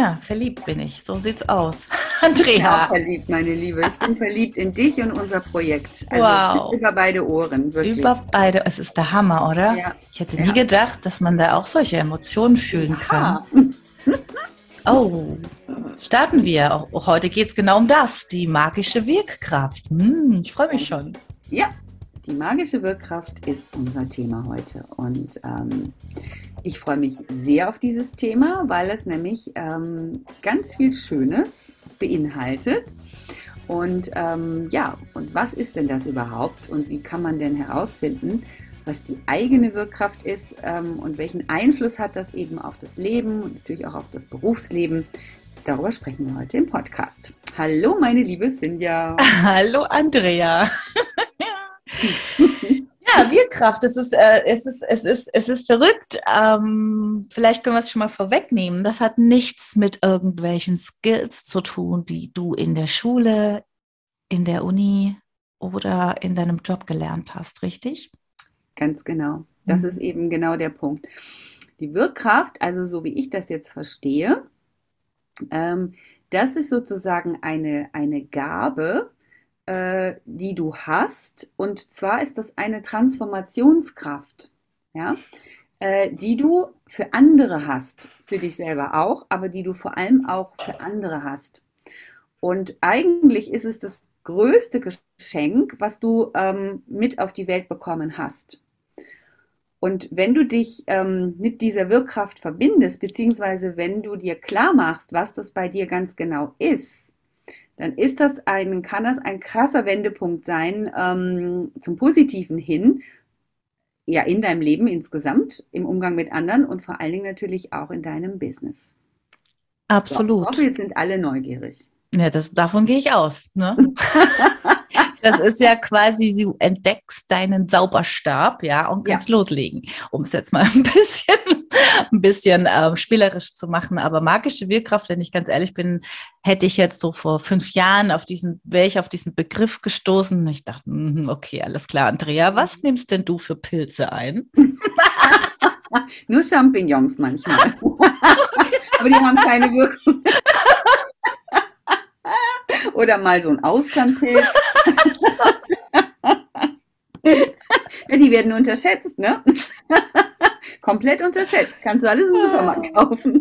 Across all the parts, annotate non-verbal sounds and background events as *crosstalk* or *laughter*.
Ja, verliebt bin ich. So sieht's aus. *laughs* Andrea. Ja, verliebt, meine Liebe. Ich bin verliebt in dich und unser Projekt. Also wow. Über beide Ohren, wirklich. Über beide. Es ist der Hammer, oder? Ja. Ich hätte nie ja. gedacht, dass man da auch solche Emotionen fühlen kann. *laughs* Oh, starten wir. Auch heute geht es genau um das, die magische Wirkkraft. Hm, ich freue mich schon. Ja, die magische Wirkkraft ist unser Thema heute. Und ähm, ich freue mich sehr auf dieses Thema, weil es nämlich ähm, ganz viel Schönes beinhaltet. Und ähm, ja, und was ist denn das überhaupt und wie kann man denn herausfinden, was die eigene Wirkkraft ist ähm, und welchen Einfluss hat das eben auf das Leben und natürlich auch auf das Berufsleben? Darüber sprechen wir heute im Podcast. Hallo, meine liebe Sinja. *laughs* Hallo, Andrea. *laughs* *laughs* Ja, Wirkraft, es ist, äh, es ist, es ist, es ist verrückt. Ähm, vielleicht können wir es schon mal vorwegnehmen. Das hat nichts mit irgendwelchen Skills zu tun, die du in der Schule, in der Uni oder in deinem Job gelernt hast, richtig? Ganz genau. Das mhm. ist eben genau der Punkt. Die Wirkkraft, also so wie ich das jetzt verstehe, ähm, das ist sozusagen eine, eine Gabe, äh, die du hast. Und zwar ist das eine Transformationskraft, ja, äh, die du für andere hast, für dich selber auch, aber die du vor allem auch für andere hast. Und eigentlich ist es das größte Geschenk, was du ähm, mit auf die Welt bekommen hast. Und wenn du dich ähm, mit dieser Wirkkraft verbindest, beziehungsweise wenn du dir klar machst, was das bei dir ganz genau ist, dann ist das ein, kann das ein krasser Wendepunkt sein ähm, zum Positiven hin, ja, in deinem Leben insgesamt, im Umgang mit anderen und vor allen Dingen natürlich auch in deinem Business. Absolut. So, ich hoffe, jetzt sind alle neugierig. Ja, das, davon gehe ich aus. Ne? *laughs* das ist ja quasi, du entdeckst deinen Zauberstab, ja, und kannst ja. loslegen, um es jetzt mal *laughs* ein bisschen, ein bisschen äh, spielerisch zu machen. Aber magische Wirkkraft, wenn ich ganz ehrlich bin, hätte ich jetzt so vor fünf Jahren auf diesen, wäre ich auf diesen Begriff gestoßen. Ich dachte, mh, okay, alles klar, Andrea, was mhm. nimmst denn du für Pilze ein? *laughs* Nur Champignons manchmal. *laughs* Aber die haben keine Wirkung. Oder mal so ein Austernpilz. Ja, die werden unterschätzt, ne? *laughs* Komplett unterschätzt. Kannst du alles im Supermarkt kaufen.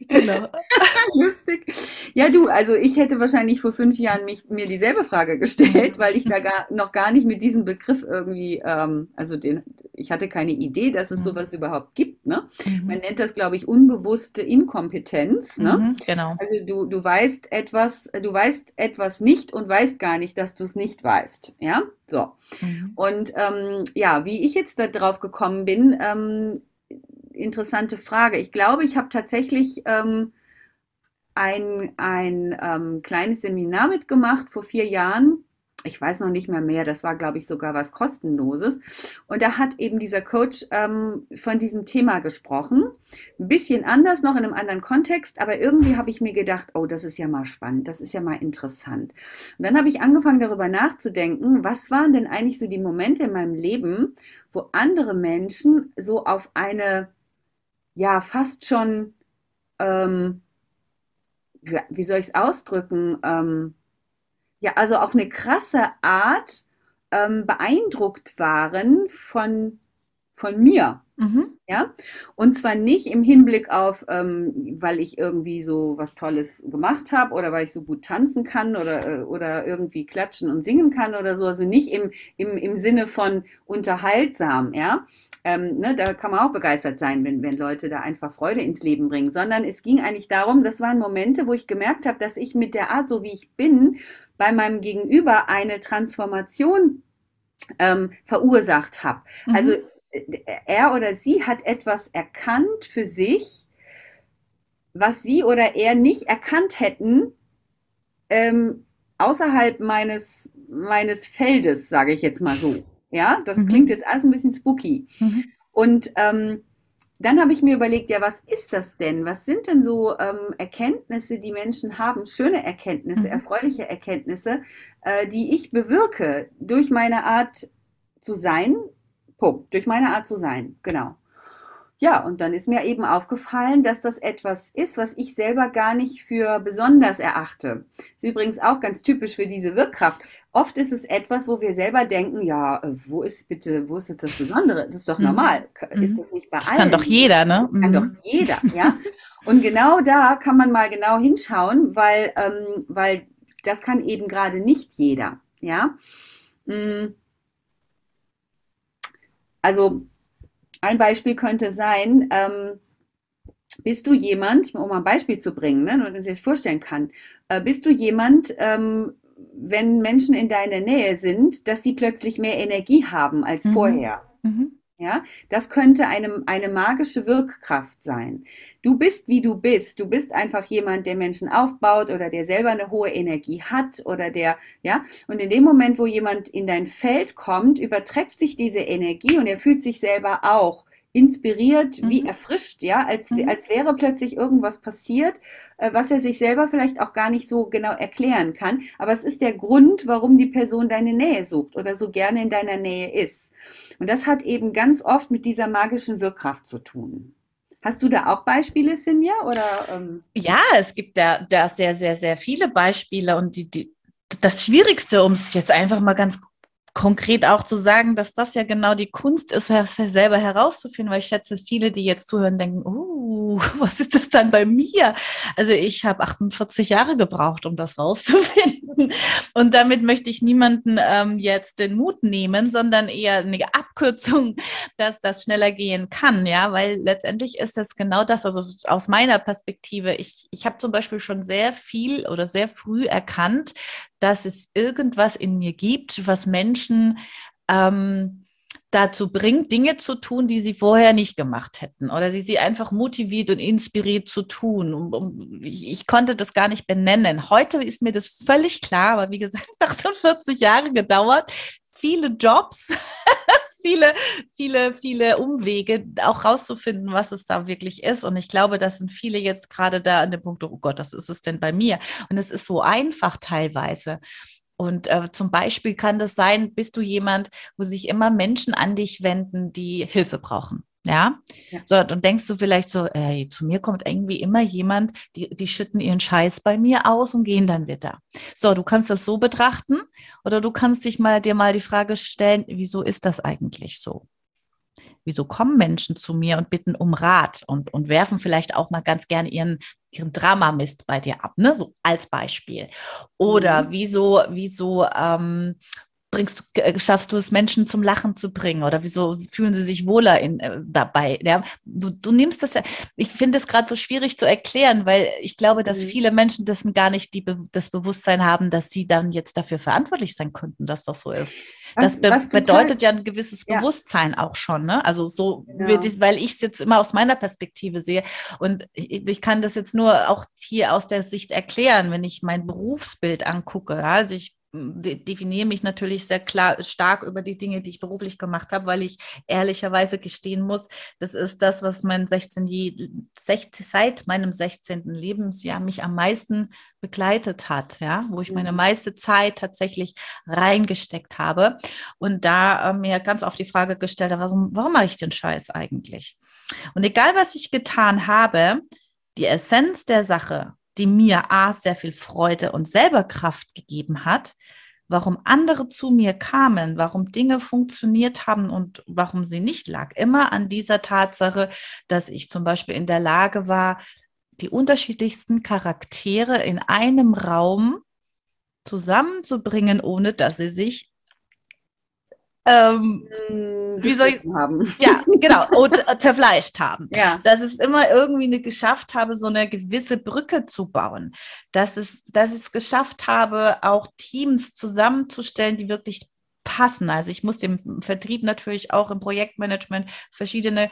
Genau. *laughs* Lustig. Ja, du, also ich hätte wahrscheinlich vor fünf Jahren mich, mir dieselbe Frage gestellt, weil ich da gar, noch gar nicht mit diesem Begriff irgendwie, ähm, also den, ich hatte keine Idee, dass es mhm. sowas überhaupt gibt. Ne? Mhm. Man nennt das, glaube ich, unbewusste Inkompetenz. Ne? Mhm, genau. Also du, du weißt etwas, du weißt etwas nicht und weißt gar nicht, dass du es nicht weißt. Ja, so. Mhm. Und ähm, ja, wie ich jetzt da drauf gekommen bin, ähm, interessante Frage. Ich glaube, ich habe tatsächlich ähm, ein, ein ähm, kleines Seminar mitgemacht vor vier Jahren. Ich weiß noch nicht mehr mehr, das war, glaube ich, sogar was kostenloses. Und da hat eben dieser Coach ähm, von diesem Thema gesprochen. Ein bisschen anders, noch in einem anderen Kontext, aber irgendwie habe ich mir gedacht, oh, das ist ja mal spannend, das ist ja mal interessant. Und dann habe ich angefangen, darüber nachzudenken, was waren denn eigentlich so die Momente in meinem Leben, wo andere Menschen so auf eine ja fast schon, ähm, wie soll ich es ausdrücken, ähm, ja, also auf eine krasse Art ähm, beeindruckt waren von, von mir. Mhm. Ja, und zwar nicht im Hinblick auf, ähm, weil ich irgendwie so was Tolles gemacht habe oder weil ich so gut tanzen kann oder, äh, oder irgendwie klatschen und singen kann oder so. Also nicht im, im, im Sinne von unterhaltsam, ja. Ähm, ne, da kann man auch begeistert sein, wenn, wenn Leute da einfach Freude ins Leben bringen, sondern es ging eigentlich darum, das waren Momente, wo ich gemerkt habe, dass ich mit der Art, so wie ich bin, bei meinem Gegenüber eine Transformation ähm, verursacht habe. Mhm. Also er oder sie hat etwas erkannt für sich, was sie oder er nicht erkannt hätten ähm, außerhalb meines, meines Feldes, sage ich jetzt mal so. Ja, das mhm. klingt jetzt alles ein bisschen spooky. Mhm. Und ähm, dann habe ich mir überlegt, ja, was ist das denn? Was sind denn so ähm, Erkenntnisse, die Menschen haben, schöne Erkenntnisse, mhm. erfreuliche Erkenntnisse, äh, die ich bewirke durch meine Art zu sein, Punkt. Durch meine Art zu sein, genau. Ja, und dann ist mir eben aufgefallen, dass das etwas ist, was ich selber gar nicht für besonders erachte. Ist übrigens auch ganz typisch für diese Wirkkraft. Oft ist es etwas, wo wir selber denken, ja, äh, wo ist bitte, wo ist jetzt das Besondere? Das ist doch mhm. normal. Mhm. Ist das nicht bei das allen? Kann doch jeder, ne? Das kann doch mhm. jeder, *laughs* ja. Und genau da kann man mal genau hinschauen, weil, ähm, weil das kann eben gerade nicht jeder, ja. Mhm. Also ein Beispiel könnte sein, ähm, bist du jemand, um ein Beispiel zu bringen, ne, und man sich vorstellen kann, äh, bist du jemand, ähm, wenn Menschen in deiner Nähe sind, dass sie plötzlich mehr Energie haben als mhm. vorher? Mhm. Ja, das könnte eine, eine magische Wirkkraft sein. Du bist, wie du bist. Du bist einfach jemand, der Menschen aufbaut oder der selber eine hohe Energie hat oder der, ja. Und in dem Moment, wo jemand in dein Feld kommt, überträgt sich diese Energie und er fühlt sich selber auch inspiriert, mhm. wie erfrischt, ja, als, mhm. als wäre plötzlich irgendwas passiert, äh, was er sich selber vielleicht auch gar nicht so genau erklären kann. Aber es ist der Grund, warum die Person deine Nähe sucht oder so gerne in deiner Nähe ist. Und das hat eben ganz oft mit dieser magischen Wirkkraft zu tun. Hast du da auch Beispiele, Sinja? Oder, ähm? Ja, es gibt da, da sehr, sehr, sehr viele Beispiele. Und die, die, das Schwierigste, um es jetzt einfach mal ganz konkret auch zu sagen, dass das ja genau die Kunst ist, selber herauszufinden, weil ich schätze, viele, die jetzt zuhören, denken, uh, *laughs* was ist das dann bei mir? Also ich habe 48 Jahre gebraucht, um das rauszufinden. *laughs* Und damit möchte ich niemanden ähm, jetzt den Mut nehmen, sondern eher eine Abkürzung, *laughs* dass das schneller gehen kann, ja, weil letztendlich ist es genau das, also aus meiner Perspektive, ich, ich habe zum Beispiel schon sehr viel oder sehr früh erkannt, dass es irgendwas in mir gibt, was Menschen ähm, dazu bringt, Dinge zu tun, die sie vorher nicht gemacht hätten oder sie sie einfach motiviert und inspiriert zu tun. Ich, ich, konnte das gar nicht benennen. Heute ist mir das völlig klar, aber wie gesagt, *laughs* 48 Jahre gedauert, viele Jobs, *laughs* viele, viele, viele Umwege, auch rauszufinden, was es da wirklich ist. Und ich glaube, das sind viele jetzt gerade da an dem Punkt, oh Gott, was ist es denn bei mir? Und es ist so einfach teilweise. Und äh, zum Beispiel kann das sein, bist du jemand, wo sich immer Menschen an dich wenden, die Hilfe brauchen. Ja? ja. So, dann denkst du vielleicht so, ey, zu mir kommt irgendwie immer jemand, die, die schütten ihren Scheiß bei mir aus und gehen dann wieder. So, du kannst das so betrachten oder du kannst dich mal dir mal die Frage stellen, wieso ist das eigentlich so? Wieso kommen Menschen zu mir und bitten um Rat und, und werfen vielleicht auch mal ganz gerne ihren, ihren Dramamist bei dir ab, ne? So als Beispiel. Oder mhm. wieso, wieso ähm, bringst äh, schaffst du es, Menschen zum Lachen zu bringen? Oder wieso fühlen sie sich wohler in, äh, dabei? Ja, du, du nimmst das ja, ich finde es gerade so schwierig zu erklären, weil ich glaube, dass mhm. viele Menschen dessen gar nicht die, das Bewusstsein haben, dass sie dann jetzt dafür verantwortlich sein könnten, dass das so ist. Was, das be was bedeutet ja ein gewisses ja. Bewusstsein auch schon, ne? Also so, genau. ich, weil ich es jetzt immer aus meiner Perspektive sehe. Und ich, ich, kann das jetzt nur auch hier aus der Sicht erklären, wenn ich mein Berufsbild angucke. Ja? Also ich definiere mich natürlich sehr klar stark über die Dinge, die ich beruflich gemacht habe, weil ich ehrlicherweise gestehen muss, das ist das, was mein 16, 16 seit meinem 16. Lebensjahr mich am meisten begleitet hat, ja, wo ich meine mhm. meiste Zeit tatsächlich reingesteckt habe und da äh, mir ganz oft die Frage gestellt habe, warum, warum mache ich den Scheiß eigentlich? Und egal, was ich getan habe, die Essenz der Sache die mir A, sehr viel Freude und selber Kraft gegeben hat, warum andere zu mir kamen, warum Dinge funktioniert haben und warum sie nicht lag, immer an dieser Tatsache, dass ich zum Beispiel in der Lage war, die unterschiedlichsten Charaktere in einem Raum zusammenzubringen, ohne dass sie sich ähm, Hm, wie soll ich, haben. ja, *laughs* genau, und äh, zerfleischt haben. Ja. Dass es immer irgendwie ne- geschafft habe, so eine gewisse Brücke zu bauen. Dass, es, dass ich es geschafft habe, auch Teams zusammenzustellen, die wirklich passen. Also ich muss im Vertrieb natürlich auch im Projektmanagement verschiedene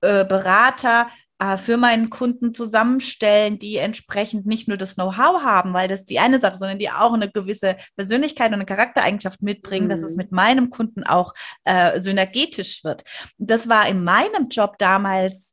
äh, Berater äh, für meinen Kunden zusammenstellen, die entsprechend nicht nur das Know-how haben, weil das die eine Sache, sondern die auch eine gewisse Persönlichkeit und eine Charaktereigenschaft mitbringen, dass es Mhm. mit meinem Kunden auch äh, synergetisch wird. Das war in meinem Job damals,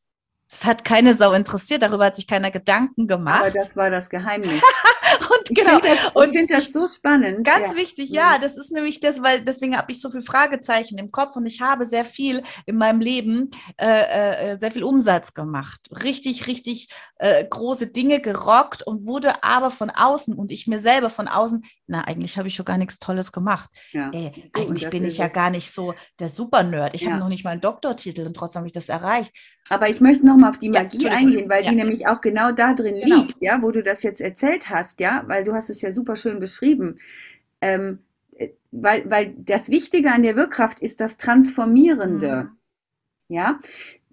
das hat keine Sau interessiert, darüber hat sich keiner Gedanken Aber gemacht. das war das Geheimnis. *laughs* Und Ich genau. finde das, Und ich find das so spannend. Ganz ja. wichtig, Mhm. ja, das ist nämlich das, weil deswegen habe ich so viel Fragezeichen im Kopf und ich habe sehr viel in meinem Leben, äh, äh, sehr viel Umsatz gemacht. Richtig, richtig äh, große Dinge gerockt und wurde aber von außen und ich mir selber von außen, na, eigentlich habe ich schon gar nichts Tolles gemacht. Ja. Ey, du, und eigentlich bin ich ja es. gar nicht so der Super-Nerd. Ich Ja. habe noch nicht mal einen Doktortitel und trotzdem habe ich das erreicht. Aber ich möchte noch mal auf die Ja, Magie Entschuldigung. eingehen, weil Ja. die nämlich auch genau da drin Genau. liegt, ja, wo du das jetzt erzählt hast, ja, weil du hast es ja super schön beschrieben. Ähm, äh, weil, weil das Wichtige an der Wirkkraft ist das Transformierende, Mhm. ja.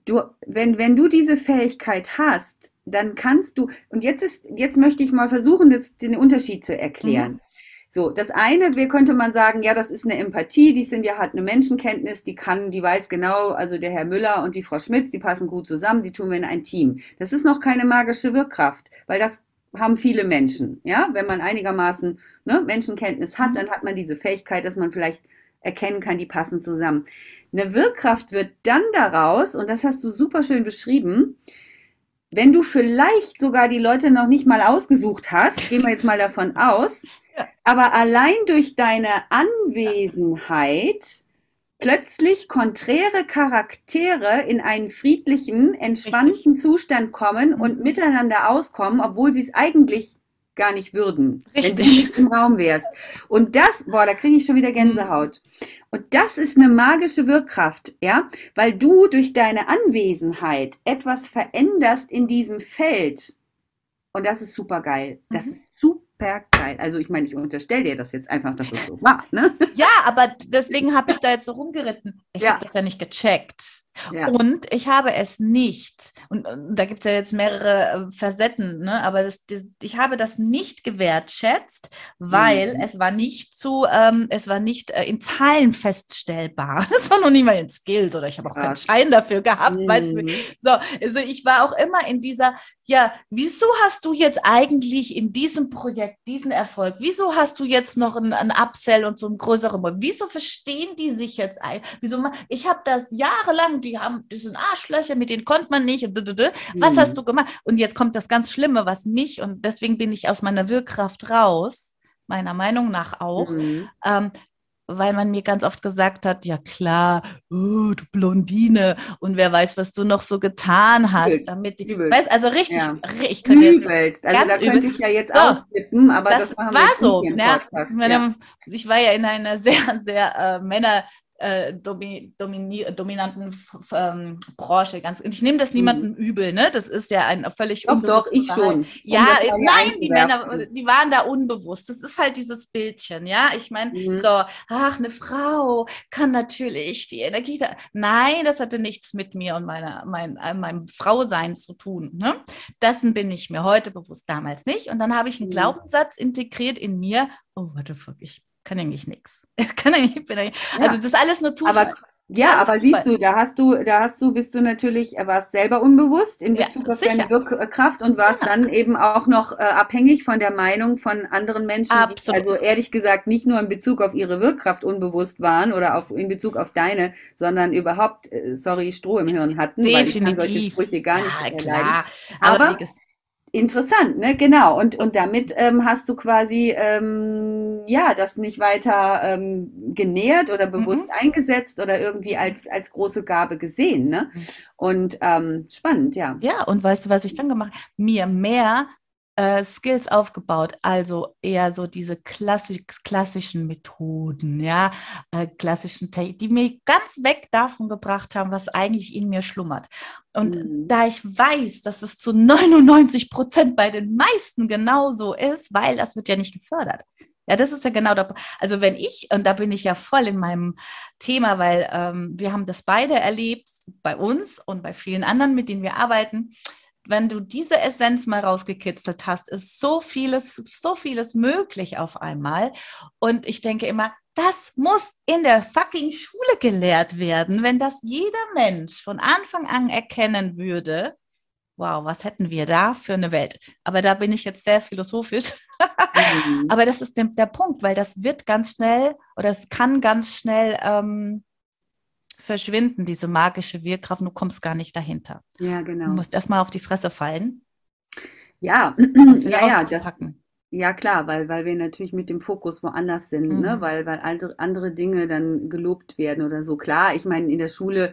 Du, wenn, wenn du diese Fähigkeit hast, dann kannst du, und jetzt ist, jetzt möchte ich mal versuchen, das, den Unterschied zu erklären. Mhm. So, das eine, wie könnte man sagen, ja, das ist eine Empathie, die sind ja, hat eine Menschenkenntnis, die kann, die weiß genau, also der Herr Müller und die Frau Schmitz, die passen gut zusammen, die tun wir in ein Team. Das ist noch keine magische Wirkkraft, weil das haben viele Menschen, ja, wenn man einigermaßen ne, Menschenkenntnis hat, dann hat man diese Fähigkeit, dass man vielleicht erkennen kann, die passen zusammen. Eine Wirkkraft wird dann daraus, und das hast du super schön beschrieben, wenn du vielleicht sogar die Leute noch nicht mal ausgesucht hast, gehen wir jetzt mal davon aus. Aber allein durch deine Anwesenheit plötzlich konträre Charaktere in einen friedlichen, entspannten Zustand kommen und Mhm. miteinander auskommen, obwohl sie es eigentlich gar nicht würden, wenn du Richtig. nicht im Raum wärst. Und das, boah, da kriege ich schon wieder Mhm. Gänsehaut. Und das ist eine magische Wirkkraft, ja, weil du durch deine Anwesenheit etwas veränderst in diesem Feld. Und das ist super geil. Das Mhm. ist super geil. Also ich meine, ich unterstelle dir das jetzt einfach, dass es so war, ne? Ja, aber deswegen habe ich da jetzt so rumgeritten. Ich Ja. habe das ja nicht gecheckt. Ja. Und ich habe es nicht, und, und da gibt es ja jetzt mehrere äh, Facetten, ne? aber das, das, ich habe das nicht gewertschätzt, weil Mhm. es war nicht zu, ähm, es war nicht äh, in Zahlen feststellbar. *laughs* Das war noch nie mal in Skills oder ich habe auch keinen Krass. Schein dafür gehabt, weißt du. Mhm. So, also ich war auch immer in dieser, ja, wieso hast du jetzt eigentlich in diesem Projekt diesen Erfolg? Wieso hast du jetzt noch ein, ein Upsell und so ein größeren? Wieso verstehen die sich jetzt ein? Wieso ich habe das jahrelang, die haben, die sind Arschlöcher, mit denen konnte man nicht. Was Mhm. hast du gemacht? Und jetzt kommt das ganz Schlimme, was mich, und deswegen bin ich aus meiner Wirkkraft raus, meiner Meinung nach auch, Mhm. ähm, weil man mir ganz oft gesagt hat, ja klar, oh, du Blondine und wer weiß, was du noch so getan hast, damit die, übel. weißt, also richtig, Ja. ich könnte jetzt, Übelst. Also ganz da könnte übel. ich ja jetzt So. ausflippen, aber das, das war jetzt so. Ja, ich, Ja. ich war ja in einer *laughs* sehr, sehr äh, Männer äh, domi domini dominanten ähm, Branche. Ganz, und ich nehme das niemandem übel, ne? Das ist ja ein völlig Doch, doch, ich Verhalten. schon. Um Ja, das äh, nein, die Männer, einzuwerfen. die waren da unbewusst. Das ist halt dieses Bildchen, ja. Ich meine, Mhm. so, ach, eine Frau kann natürlich die Energie da. Nein, das hatte nichts mit mir und meiner, mein, äh, meinem Frausein zu tun. Ne? Dessen bin ich mir heute bewusst, damals nicht. Und dann habe ich einen Mhm. Glaubenssatz integriert in mir. Oh, what the fuck, ich kann eigentlich nichts. *laughs* Ich kann eigentlich, ich bin eigentlich, Ja. also das ist alles nur Zufall. Aber ja, aber siehst du, da hast du, da hast du, bist du natürlich, äh, warst selber unbewusst in Ja, Bezug auf sicher. deine Wirkkraft und warst Genau. dann eben auch noch äh, abhängig von der Meinung von anderen Menschen, die Absolut. also ehrlich gesagt nicht nur in Bezug auf ihre Wirkkraft unbewusst waren oder auf, in Bezug auf deine, sondern überhaupt, äh, sorry, Stroh im Hirn hatten, weil ich kann solche Definitiv. Sprüche gar nicht ja, klar. Aber- ges- Interessant, ne? Genau. Und, und damit ähm, hast du quasi ähm, ja das nicht weiter ähm, genährt oder bewusst eingesetzt oder irgendwie als, als große Gabe gesehen, ne? Und ähm, spannend, ja. Ja, und weißt du, was ich dann gemacht habe? Mir mehr äh, Skills aufgebaut, also eher so diese klassisch, klassischen Methoden, ja, äh, klassischen, die mich ganz weg davon gebracht haben, was eigentlich in mir schlummert. Und mhm. da ich weiß, dass es zu 99 Prozent bei den meisten genauso ist, weil das wird ja nicht gefördert. Ja, das ist ja genau der, also wenn ich, und da bin ich ja voll in meinem Thema, weil ähm, wir haben das beide erlebt, bei uns und bei vielen anderen, mit denen wir arbeiten, wenn du diese Essenz mal rausgekitzelt hast, ist so vieles, so vieles möglich auf einmal. Und ich denke immer, das muss in der fucking Schule gelehrt werden, wenn das jeder Mensch von Anfang an erkennen würde. Wow, was hätten wir da für eine Welt? Aber da bin ich jetzt sehr philosophisch. mhm. *laughs* Aber das ist der, der, Punkt, weil das wird ganz schnell oder es kann ganz schnell ähm, verschwinden, diese magische Wirkkraft, du kommst gar nicht dahinter. Ja, genau. Du musst erstmal auf die Fresse fallen. Ja, *clears throat* ja, ja. Ja, klar, weil, weil wir natürlich mit dem Fokus woanders sind, ne? mhm. ne? weil, weil andere Dinge dann gelobt werden oder so. Klar, ich meine, in der Schule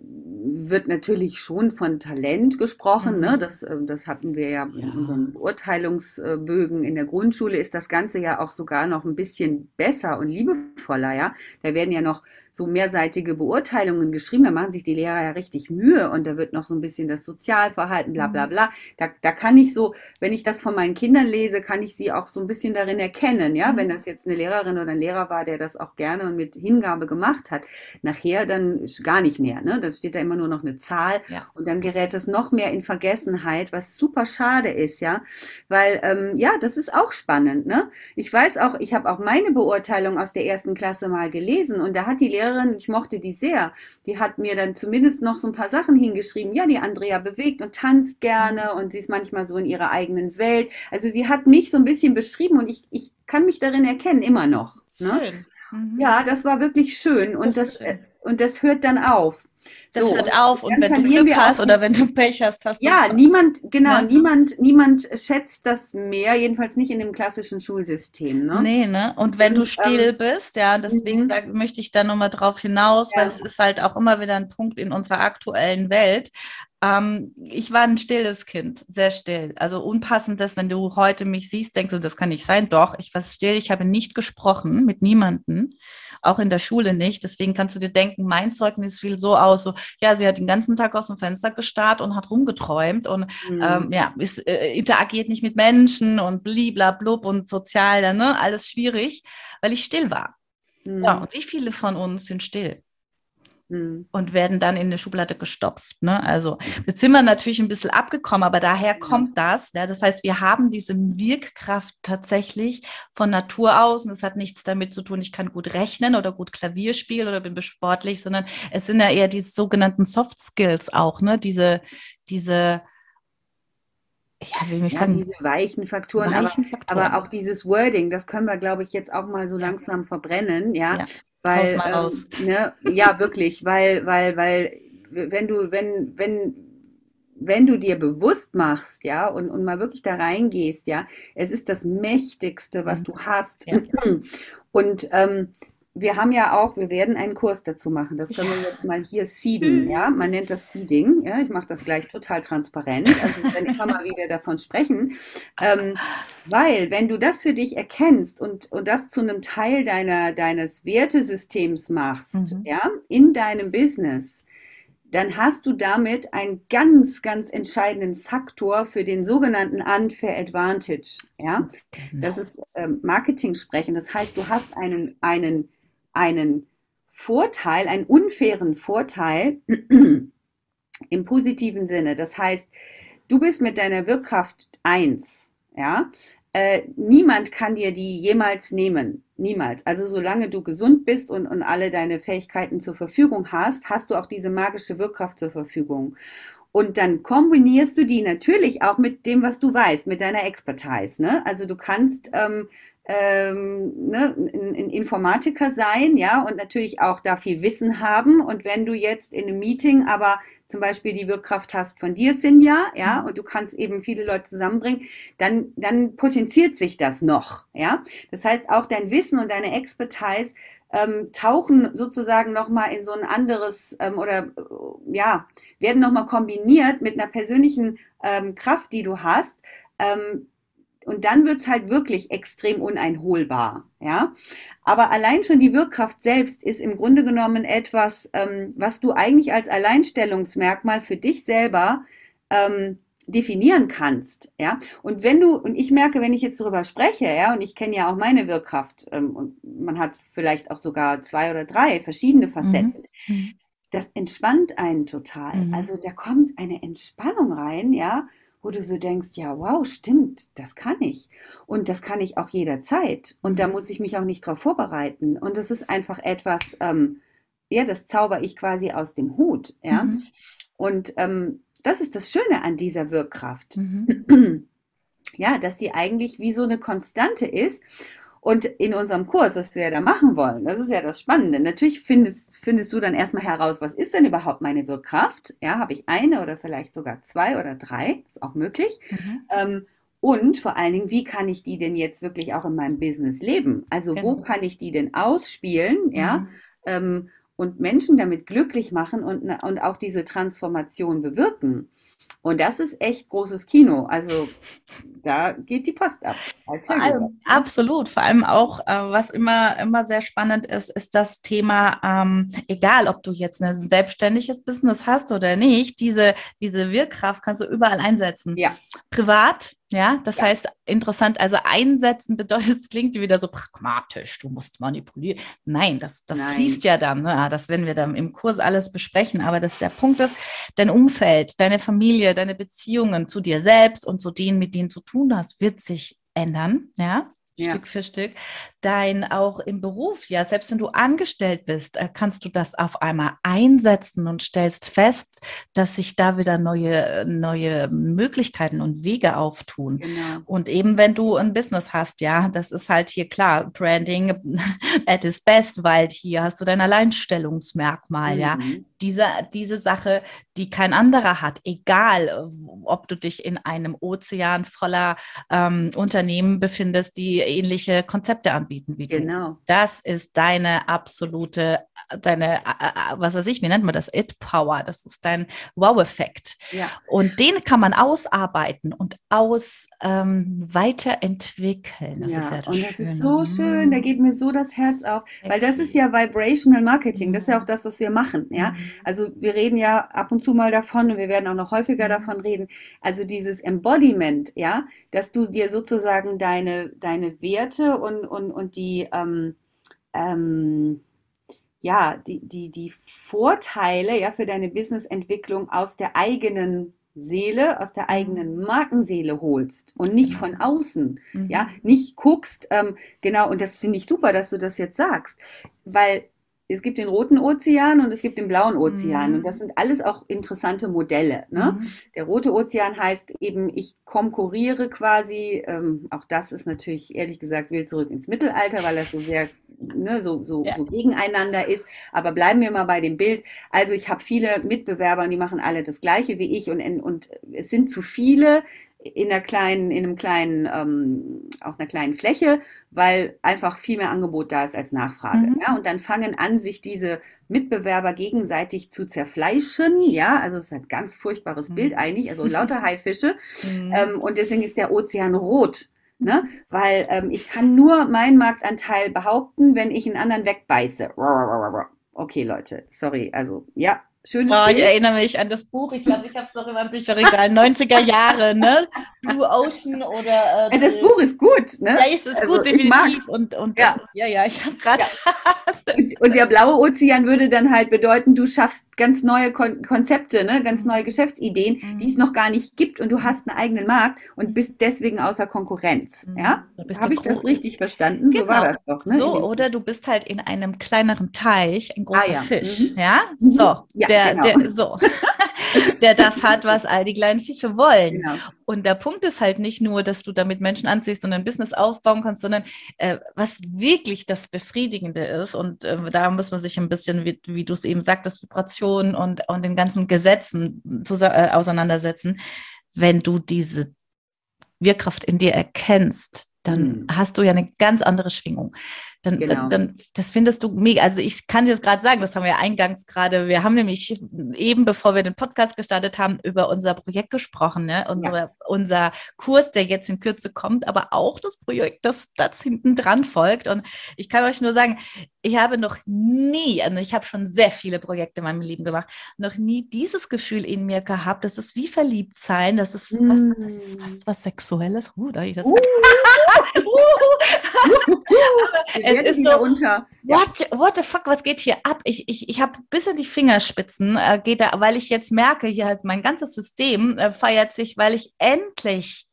wird natürlich schon von Talent gesprochen. Ne? Mhm. Ne? Das, äh, das hatten wir ja, ja, in unseren Beurteilungsbögen in der Grundschule. Ist das Ganze ja auch sogar noch ein bisschen besser und liebevoller. Ja, da werden ja noch so mehrseitige Beurteilungen geschrieben. Da machen sich die Lehrer ja richtig Mühe und da wird noch so ein bisschen das Sozialverhalten, bla bla mhm. bla. Da, da kann ich so, wenn ich das von meinen Kindern lese, kann ich sie auch so ein bisschen darin erkennen. Ja, wenn mhm. das jetzt eine Lehrerin oder ein Lehrer war, der das auch gerne und mit Hingabe gemacht hat, nachher dann gar nicht mehr. Ne? Dann steht da immer nur noch eine Zahl ja. und dann gerät es noch mehr in Vergessenheit, was super schade ist, ja. Weil ähm, ja, das ist auch spannend. Ne? Ich weiß auch, ich habe auch meine Beurteilung aus der ersten Klasse mal gelesen und da hat die Lehrerin Lehrerin, ich mochte die sehr, die hat mir dann zumindest noch so ein paar Sachen hingeschrieben. Ja, die Andrea bewegt und tanzt gerne und sie ist manchmal so in ihrer eigenen Welt. Also sie hat mich so ein bisschen beschrieben und ich, ich kann mich darin erkennen, immer noch. Ne? Schön. Mhm. Ja, das war wirklich schön und das, das schön. und das hört dann auf. Das so, hört auf und, und wenn du Glück hast oder wenn du Pech hast, hast du Ja, niemand, genau, ne? niemand, niemand schätzt das mehr, jedenfalls nicht in dem klassischen Schulsystem. Ne? Nee, ne? Und wenn und, du still ähm, bist, ja, deswegen mhm. sag, möchte ich da nochmal drauf hinaus, ja. weil es ist halt auch immer wieder ein Punkt in unserer aktuellen Welt. Ähm, ich war ein stilles Kind, sehr still. Also unpassendes, wenn du heute mich siehst, denkst du, das kann nicht sein. Doch, ich war still, ich habe nicht gesprochen mit niemandem auch in der Schule nicht. Deswegen kannst du dir denken, mein Zeugnis fiel so aus, so, ja, sie hat den ganzen Tag aus dem Fenster gestarrt und hat rumgeträumt und mhm. ähm, ja, ist, äh, interagiert nicht mit Menschen und bliblablub und sozial, ne, alles schwierig, weil ich still war. Mhm. Ja, und wie viele von uns sind still? Mhm. und werden dann in eine Schublade gestopft. Ne? Also jetzt sind wir natürlich ein bisschen abgekommen, aber daher kommt das. Ja? Das heißt, wir haben diese Wirkkraft tatsächlich von Natur aus und es hat nichts damit zu tun, ich kann gut rechnen oder gut Klavier spielen oder bin sportlich, sondern es sind ja eher diese sogenannten Soft Skills auch, ne? diese, diese ja, will ich ja, sagen, diese weichen Faktoren, weichen aber, Faktoren. aber, auch dieses Wording, das können wir, glaube ich, jetzt auch mal so langsam verbrennen, ja. ja. Weil, ähm, ne, ja, wirklich, weil, weil, weil, wenn du, wenn, wenn, wenn du dir bewusst machst, ja, und, und mal wirklich da reingehst, ja, es ist das Mächtigste, was mhm. du hast. Ja. Und ähm, wir haben ja auch, wir werden einen Kurs dazu machen. Das können wir jetzt mal hier seeden, ja. Man nennt das Seeding. Ja, ich mache das gleich total transparent. Also wenn ich mal wieder davon sprechen, ähm, weil wenn du das für dich erkennst und und das zu einem Teil deiner deines Wertesystems machst, mhm. ja, in deinem Business, dann hast du damit einen ganz, ganz entscheidenden Faktor für den sogenannten Unfair Advantage. Ja, genau. das ist ähm, Marketing sprechen. Das heißt, du hast einen, einen einen Vorteil, einen unfairen Vorteil *clears throat* im positiven Sinne. Das heißt, du bist mit deiner Wirkkraft eins, ja. Äh, niemand kann dir die jemals nehmen. Niemals. Also solange du gesund bist und, und alle deine Fähigkeiten zur Verfügung hast, hast du auch diese magische Wirkkraft zur Verfügung. Und dann kombinierst du die natürlich auch mit dem, was du weißt, mit deiner Expertise. Ne? Also du kannst ähm, ähm, ne, ein, ein Informatiker sein, ja, und natürlich auch da viel Wissen haben. Und wenn du jetzt in einem Meeting aber zum Beispiel die Wirkkraft hast von dir, Sinja, ja, mhm. und du kannst eben viele Leute zusammenbringen, dann, dann potenziert sich das noch, ja. Das heißt, auch dein Wissen und deine Expertise ähm, tauchen sozusagen nochmal in so ein anderes ähm, oder äh, ja, werden nochmal kombiniert mit einer persönlichen ähm, Kraft, die du hast, ähm, und dann wird's halt wirklich extrem uneinholbar, ja. Aber allein schon die Wirkkraft selbst ist im Grunde genommen etwas, ähm, was du eigentlich als Alleinstellungsmerkmal für dich selber ähm, definieren kannst, ja. Und wenn du, und ich merke, wenn ich jetzt darüber spreche, ja, und ich kenne ja auch meine Wirkkraft, ähm, und man hat vielleicht auch sogar zwei oder drei verschiedene Facetten. Mhm. Das entspannt einen total. Mhm. Also da kommt eine Entspannung rein, ja, wo du so denkst, ja, wow, stimmt, das kann ich. Und das kann ich auch jederzeit. Und da mhm. muss ich mich auch nicht drauf vorbereiten. Und das ist einfach etwas, ähm, ja, das zauber ich quasi aus dem Hut, ja. Mhm. Und ähm, das ist das Schöne an dieser Wirkkraft. Mhm. *clears throat* Ja, dass sie eigentlich wie so eine Konstante ist. Und in unserem Kurs, was wir da machen wollen, das ist ja das Spannende. Natürlich findest, findest du dann erstmal heraus, was ist denn überhaupt meine Wirkkraft? Ja, habe ich eine oder vielleicht sogar zwei oder drei? Ist auch möglich. Mhm. Ähm, und vor allen Dingen, wie kann ich die denn jetzt wirklich auch in meinem Business leben? Also genau. wo kann ich die denn ausspielen? Ja. Mhm. Ähm, und Menschen damit glücklich machen und, und auch diese Transformation bewirken. Und das ist echt großes Kino. Also da geht die Post ab. Allem, absolut. Vor allem auch, äh, was immer, immer sehr spannend ist, ist das Thema, ähm, egal ob du jetzt ein selbstständiges Business hast oder nicht, diese, diese Wirkkraft kannst du überall einsetzen. Ja. Privat, ja, das ja. heißt, interessant, also einsetzen bedeutet, es klingt wieder so pragmatisch, du musst manipulieren. Nein, das, das Nein. fließt ja dann. Ne? Das werden wir dann im Kurs alles besprechen. Aber das, der Punkt ist, dein Umfeld, deine Familie, deine Beziehungen zu dir selbst und zu denen, mit denen du zu tun hast, wird sich ändern. Ja, ja. Stück für Stück. Dein auch im Beruf, ja, selbst wenn du angestellt bist, äh, kannst du das auf einmal einsetzen und stellst fest, dass sich da wieder neue, neue Möglichkeiten und Wege auftun. Genau. Und eben wenn du ein Business hast, ja, das ist halt hier klar, Branding *laughs* at its best, weil hier hast du dein Alleinstellungsmerkmal, mhm. ja. Diese, diese Sache, die kein anderer hat, egal ob du dich in einem Ozean voller ähm, Unternehmen befindest, die ähnliche Konzepte anbieten wie genau. du. Das ist deine absolute, deine, äh, äh, was weiß ich, wie nennt man das? It-Power. Das ist dein Wow-Effekt. Ja. Und den kann man ausarbeiten und aus ähm, weiterentwickeln. Das ja, ist ja das und das Schöne. ist so schön. Da geht mir so das Herz auf, weil das ist ja Vibrational Marketing. Das ist ja auch das, was wir machen. Ja, mhm. also wir reden ja ab und zu mal davon und wir werden auch noch häufiger mhm. davon reden. Also dieses Embodiment, ja, dass du dir sozusagen deine deine Werte und und und die ähm, ähm, ja, die, die, die Vorteile ja, für deine Businessentwicklung aus der eigenen Seele, aus der eigenen mhm. Markenseele holst und nicht von außen, mhm. ja, nicht guckst, ähm, genau, und das finde ich super, dass du das jetzt sagst, weil es gibt den roten Ozean und es gibt den blauen Ozean. Mhm. Und das sind alles auch interessante Modelle. Ne? Mhm. Der rote Ozean heißt eben, ich konkurriere quasi, ähm, auch das ist natürlich ehrlich gesagt will zurück ins Mittelalter, weil das so sehr ne, so, so, ja. so gegeneinander ist. Aber bleiben wir mal bei dem Bild. Also ich habe viele Mitbewerber und die machen alle das Gleiche wie ich und, und es sind zu viele in einer kleinen, in einem kleinen, ähm, auf einer kleinen Fläche, weil einfach viel mehr Angebot da ist als Nachfrage. Mhm. Ja, und dann fangen an, sich diese Mitbewerber gegenseitig zu zerfleischen. Ja, also es ist ein ganz furchtbares mhm. Bild eigentlich, also lauter *laughs* Haifische. Mhm. Ähm, und deswegen ist der Ozean rot. Ne? Weil ähm, ich kann nur meinen Marktanteil behaupten, wenn ich einen anderen wegbeiße. Okay, Leute, sorry. Also ja, Schönes oh, ich erinnere mich an das Buch. Ich glaube, ich habe es noch immer im Bücherregal. 90er Jahre, ne? Blue Ocean oder. Äh, das Buch ist gut, ne? Ja, es ist also, gut, definitiv. Und, und ja. Das, ja, ja, ich habe gerade. Ja. *laughs* Und, und, der blaue Ozean würde dann halt bedeuten, du schaffst ganz neue Kon Konzepte, ne? ganz neue Geschäftsideen, mhm. die es noch gar nicht gibt und du hast einen eigenen Markt und bist deswegen außer Konkurrenz. Mhm. Ja? Habe ich das richtig verstanden? Genau. So war genau. das doch. Ne? So, oder du bist halt in einem kleineren Teich, ein großer ah, ja. Fisch. Mhm. Ja, mhm. so. Ja der, genau. der, so, *laughs* der das hat, was all die kleinen Fische wollen. Genau. Und der Punkt ist halt nicht nur, dass du damit Menschen anziehst und ein Business aufbauen kannst, sondern äh, was wirklich das Befriedigende ist. Und äh, da muss man sich ein bisschen, wie, wie du es eben sagtest, Vibrationen und, und den ganzen Gesetzen zu, äh, auseinandersetzen. Wenn du diese Wirkkraft in dir erkennst, dann mhm. hast du ja eine ganz andere Schwingung. Dann, genau. dann, das findest du mega. Also ich kann dir das gerade sagen, das haben wir eingangs gerade, wir haben nämlich eben, bevor wir den Podcast gestartet haben, über unser Projekt gesprochen, ne? unsere, ja. unser Kurs, der jetzt in Kürze kommt, aber auch das Projekt, das, das hinten dran folgt. Und ich kann euch nur sagen, ich habe noch nie, also ich habe schon sehr viele Projekte in meinem Leben gemacht, noch nie dieses Gefühl in mir gehabt. Das ist wie verliebt sein, das ist was, das ist was, was Sexuelles. Uh, da ich das uh. *laughs* *laughs* es ist so, unter. What, what the fuck, was geht hier ab? Ich, ich, ich habe bis in die Fingerspitzen, äh, geht da, weil ich jetzt merke, hier halt mein ganzes System äh, feiert sich, weil ich endlich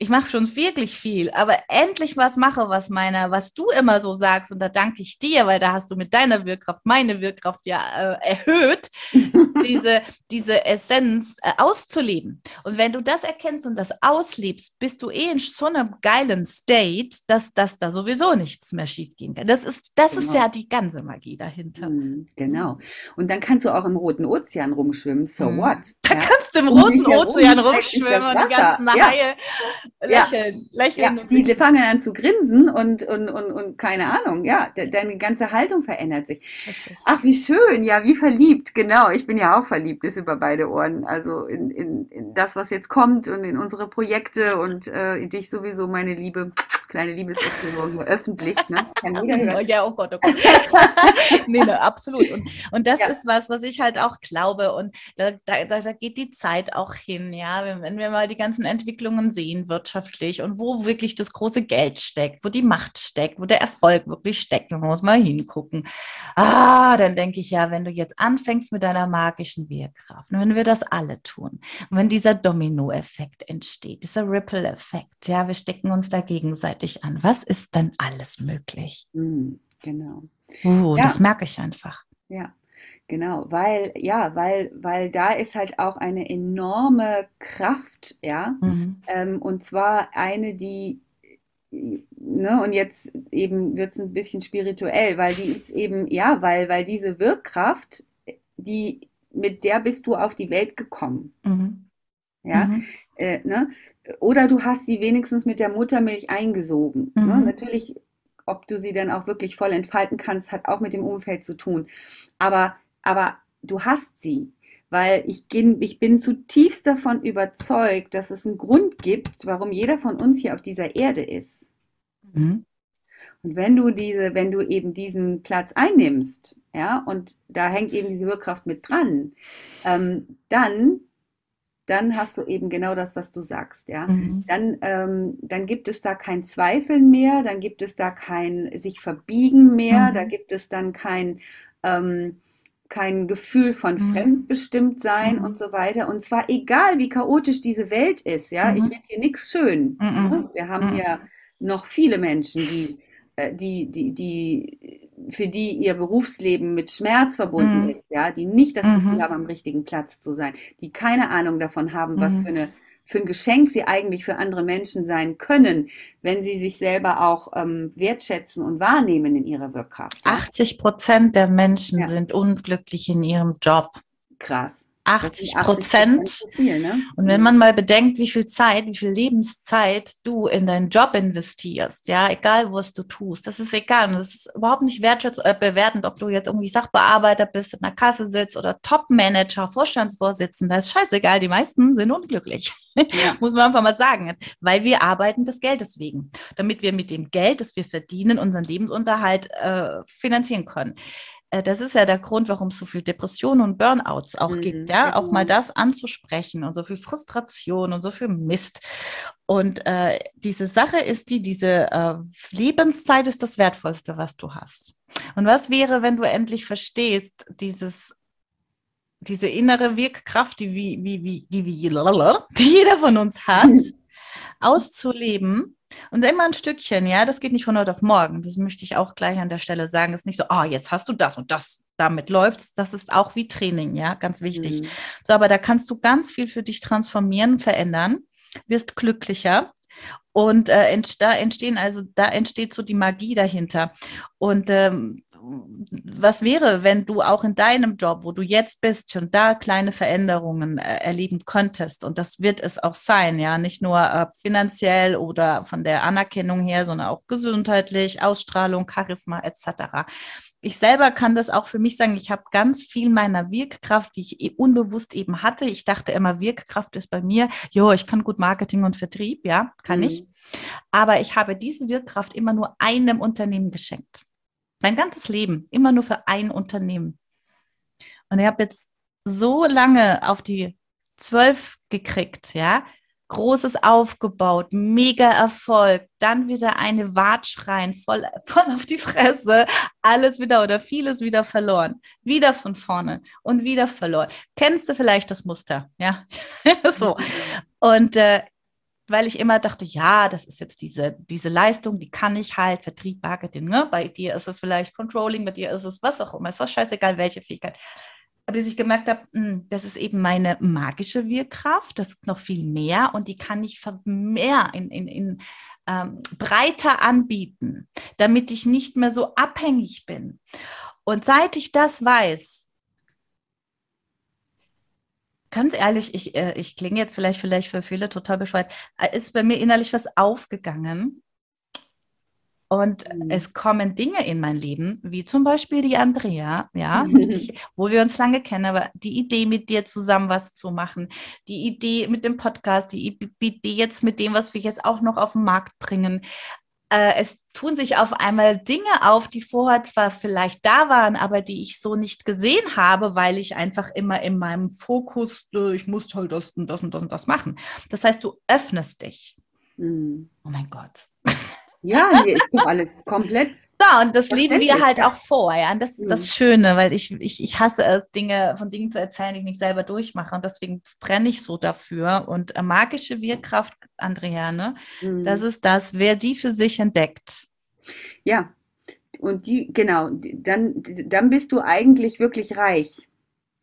ich mache schon wirklich viel, aber endlich was mache, was meiner, was du immer so sagst, und da danke ich dir, weil da hast du mit deiner Wirkkraft meine Wirkkraft ja äh, erhöht, *laughs* diese, diese Essenz äh, auszuleben. Und wenn du das erkennst und das auslebst, bist du eh in so einem geilen State, dass, dass da sowieso nichts mehr schiefgehen kann. Das ist, das genau. ist ja die ganze Magie dahinter. Mhm, genau. Und dann kannst du auch im Roten Ozean rumschwimmen. So mhm. what? Da ja? kannst du im Roten Ozean rumschwimmen und die ganzen ja. Haie lächeln, ja. lächeln. Ja, die fangen an zu grinsen und, und, und, und keine Ahnung, ja, de, deine ganze Haltung verändert sich. Richtig. Ach, wie schön, ja, wie verliebt, genau. Ich bin ja auch verliebt, ist über beide Ohren. Also in, in, in das, was jetzt kommt und in unsere Projekte und äh, in dich sowieso, meine Liebe kleine Liebeserklärung *laughs* öffentlich. Ne? ja, oh Gott, oh Gott. *laughs* nee, ne, absolut. Und, und das ja. ist was, was ich halt auch glaube. Und da, da, da geht die Zeit auch hin, ja. Wenn, wenn wir mal die ganzen Entwicklungen sehen, wirtschaftlich und wo wirklich das große Geld steckt, wo die Macht steckt, wo der Erfolg wirklich steckt, man muss mal hingucken. Ah, dann denke ich ja, wenn du jetzt anfängst mit deiner magischen Wirkkraft, wenn wir das alle tun und wenn dieser Domino-Effekt entsteht, dieser Ripple-Effekt, ja, wir stecken uns da gegenseitig dich an. Was ist denn alles möglich? Mhm, genau. Uh, ja. Das merke ich einfach. Ja, genau, weil, ja, weil, weil da ist halt auch eine enorme Kraft, ja, mhm. ähm, und zwar eine, die, ne, und jetzt eben wird es ein bisschen spirituell, weil die ist eben, ja, weil, weil diese Wirkkraft, die, mit der bist du auf die Welt gekommen. Mhm. Ja, mhm. Äh, ne? Oder du hast sie wenigstens mit der Muttermilch eingesogen. Ne? Mhm. Ne? Natürlich, ob du sie dann auch wirklich voll entfalten kannst, hat auch mit dem Umfeld zu tun. Aber, aber du hast sie. Weil ich, ich bin zutiefst davon überzeugt, dass es einen Grund gibt, warum jeder von uns hier auf dieser Erde ist. Mhm. Und wenn du diese, wenn du eben diesen Platz einnimmst, ja, und da hängt eben diese Wirkkraft mit dran, ähm, dann dann hast du eben genau das, was du sagst, ja. Mhm. Dann, ähm, dann gibt es da kein Zweifeln mehr, dann gibt es da kein sich verbiegen mehr, mhm. da gibt es dann kein, ähm, kein Gefühl von mhm. Fremdbestimmtsein mhm. und so weiter. Und zwar egal, wie chaotisch diese Welt ist, ja. Ich mhm. will hier nichts schön. Ne? Wir haben ja noch viele Menschen, die äh, die, die, die, für die ihr Berufsleben mit Schmerz verbunden mhm. ist, ja, die nicht das Gefühl mhm. haben, am richtigen Platz zu sein, die keine Ahnung davon haben, mhm. was für eine für ein Geschenk sie eigentlich für andere Menschen sein können, wenn sie sich selber auch ähm, wertschätzen und wahrnehmen in ihrer Wirkkraft. Ja? 80 Prozent der Menschen ja. sind unglücklich in ihrem Job. Krass. 80 Prozent. Ne? Und wenn man mal bedenkt, wie viel Zeit, wie viel Lebenszeit du in deinen Job investierst, ja, egal was du tust, das ist egal. Und das ist überhaupt nicht wertschätzend, äh, bewertend, ob du jetzt irgendwie Sachbearbeiter bist, in der Kasse sitzt oder Top-Manager, Vorstandsvorsitzender, das ist scheißegal. Die meisten sind unglücklich. Ja. *laughs* Muss man einfach mal sagen. Weil wir arbeiten des Geldes wegen. Damit wir mit dem Geld, das wir verdienen, unseren Lebensunterhalt äh, finanzieren können. Äh, das ist ja der Grund, warum es so viel Depressionen und Burnouts auch mhm, gibt, ja, genau. auch mal das anzusprechen und so viel Frustration und so viel Mist. Und äh, diese Sache ist die, diese äh, Lebenszeit ist das Wertvollste, was du hast. Und was wäre, wenn du endlich verstehst, dieses diese innere Wirkkraft, die, wie, wie, wie, die, wie, die jeder von uns hat, *laughs* auszuleben und immer ein Stückchen, ja, das geht nicht von heute auf morgen. Das möchte ich auch gleich an der Stelle sagen. Das ist nicht so, ah, oh, jetzt hast du das und das, damit läuft's. Das ist auch wie Training, ja, ganz wichtig. Mhm. So, aber da kannst du ganz viel für dich transformieren, verändern, wirst glücklicher. Und äh, da entstehen also, da entsteht so die Magie dahinter. Und ähm, was wäre, wenn du auch in deinem Job, wo du jetzt bist, schon da kleine Veränderungen äh, erleben könntest? Und das wird es auch sein, ja, nicht nur äh, finanziell oder von der Anerkennung her, sondern auch gesundheitlich, Ausstrahlung, Charisma etc ich selber kann das auch für mich sagen, ich habe ganz viel meiner Wirkkraft, die ich eh unbewusst eben hatte. Ich dachte immer, Wirkkraft ist bei mir, jo, ich kann gut Marketing und Vertrieb, ja, kann mhm. ich. Aber ich habe diese Wirkkraft immer nur einem Unternehmen geschenkt. Mein ganzes Leben, immer nur für ein Unternehmen. Und ich habe jetzt so lange auf die zwölf gekriegt, ja, Großes aufgebaut, mega Erfolg, dann wieder eine Watsch rein, voll, *laughs* voll auf die Fresse, alles wieder oder vieles wieder verloren, wieder von vorne und wieder verloren. Kennst du vielleicht das Muster? Ja, *laughs* so. Und äh, weil ich immer dachte, ja, das ist jetzt diese, diese Leistung, die kann ich halt, Vertrieb, Marketing, ne? Bei dir ist es vielleicht Controlling, bei dir ist es was auch immer, ist doch scheißegal, welche Fähigkeit bis ich gemerkt habe, hm, das ist eben meine magische Wirkkraft, das ist noch viel mehr und die kann ich mehr in, in, in ähm, breiter anbieten, damit ich nicht mehr so abhängig bin. Und seit ich das weiß, ganz ehrlich, ich, äh, ich klinge jetzt vielleicht, vielleicht für viele total bescheuert, äh, ist bei mir innerlich was aufgegangen, und mhm. es kommen Dinge in mein Leben, wie zum Beispiel die Andrea, ja, *laughs* ich, wo wir uns lange kennen, aber die Idee mit dir zusammen was zu machen, die Idee mit dem Podcast, die Idee jetzt mit dem, was wir jetzt auch noch auf den Markt bringen. Äh, es tun sich auf einmal Dinge auf, die vorher zwar vielleicht da waren, aber die ich so nicht gesehen habe, weil ich einfach immer in meinem Fokus, äh, ich muss halt das und das und das und das machen. Das heißt, du öffnest dich. Mhm. Oh mein Gott. Ja, nee, ist doch alles komplett. *laughs* Ja, und das leben wir halt auch vor, ja. Und das ist das mhm. Schöne, weil ich, ich, ich hasse es, Dinge von Dingen zu erzählen, die ich nicht selber durchmache. Und deswegen brenne ich so dafür. Und äh, magische Wirkkraft, Andrea, ne? Mhm. Das ist das, wer die für sich entdeckt. Ja, und die, genau, dann, dann bist du eigentlich wirklich reich.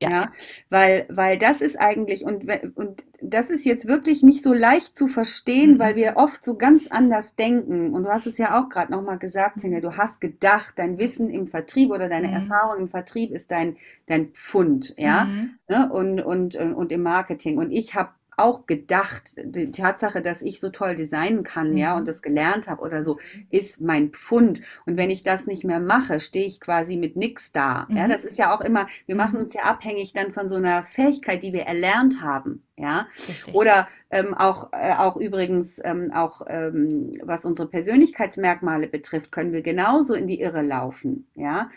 Ja. ja, weil, weil das ist eigentlich, und, und das ist jetzt wirklich nicht so leicht zu verstehen, mhm. weil wir oft so ganz anders denken. Und du hast es ja auch gerade nochmal gesagt, Sinja, du hast gedacht, dein Wissen im Vertrieb oder deine mhm. Erfahrung im Vertrieb ist dein, dein Pfund, ja, mhm. ne? und, und, und im Marketing. Und ich habe auch gedacht, die Tatsache, dass ich so toll designen kann, mhm. ja, und mhm. das gelernt habe oder so, ist mein Pfund. Und wenn ich das nicht mehr mache, stehe ich quasi mit nichts da. Mhm. Ja, das ist ja auch immer, wir machen mhm. uns ja abhängig dann von so einer Fähigkeit, die wir erlernt haben. Ja, Richtig. oder ähm, auch, äh, auch übrigens, ähm, auch ähm, was unsere Persönlichkeitsmerkmale betrifft, können wir genauso in die Irre laufen. Ja,